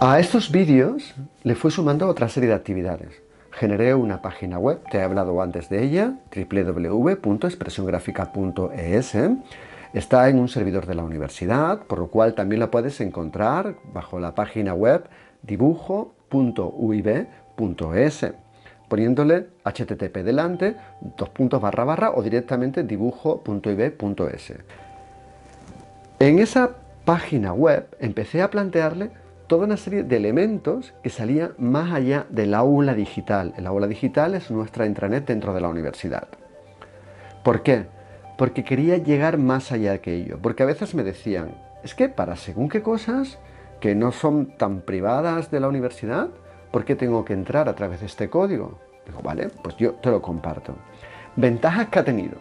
A estos vídeos le fui sumando otra serie de actividades. Generé una página web, te he hablado antes de ella, www.expresiongrafica.es. Está en un servidor de la universidad, por lo cual también la puedes encontrar bajo la página web dibujo.uib.es poniéndole http delante, dos puntos barra barra o directamente dibujo.ib.es. En esa página web empecé a plantearle toda una serie de elementos que salían más allá del aula digital. El aula digital es nuestra intranet dentro de la universidad. ¿Por qué? Porque quería llegar más allá de aquello. Porque a veces me decían, es que para según qué cosas que no son tan privadas de la universidad, ¿por qué tengo que entrar a través de este código? Digo, vale, pues yo te lo comparto. Ventajas que ha tenido.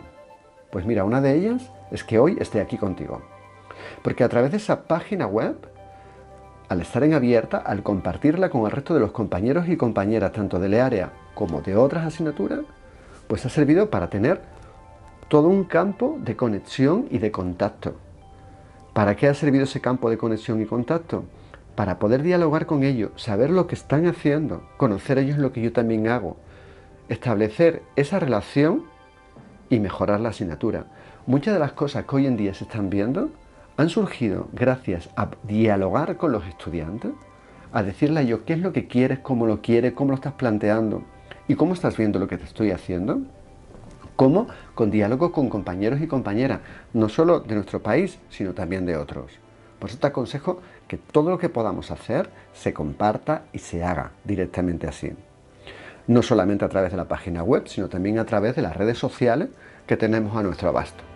Pues mira, una de ellas es que hoy esté aquí contigo. Porque a través de esa página web al estar en abierta, al compartirla con el resto de los compañeros y compañeras, tanto del área como de otras asignaturas, pues ha servido para tener todo un campo de conexión y de contacto. ¿Para qué ha servido ese campo de conexión y contacto? Para poder dialogar con ellos, saber lo que están haciendo, conocer ellos lo que yo también hago, establecer esa relación y mejorar la asignatura. Muchas de las cosas que hoy en día se están viendo han surgido gracias a dialogar con los estudiantes, a decirle a qué es lo que quieres, cómo lo quieres, cómo lo estás planteando y cómo estás viendo lo que te estoy haciendo. Cómo con diálogo con compañeros y compañeras, no solo de nuestro país, sino también de otros. Por eso te aconsejo que todo lo que podamos hacer se comparta y se haga directamente así. No solamente a través de la página web, sino también a través de las redes sociales que tenemos a nuestro abasto.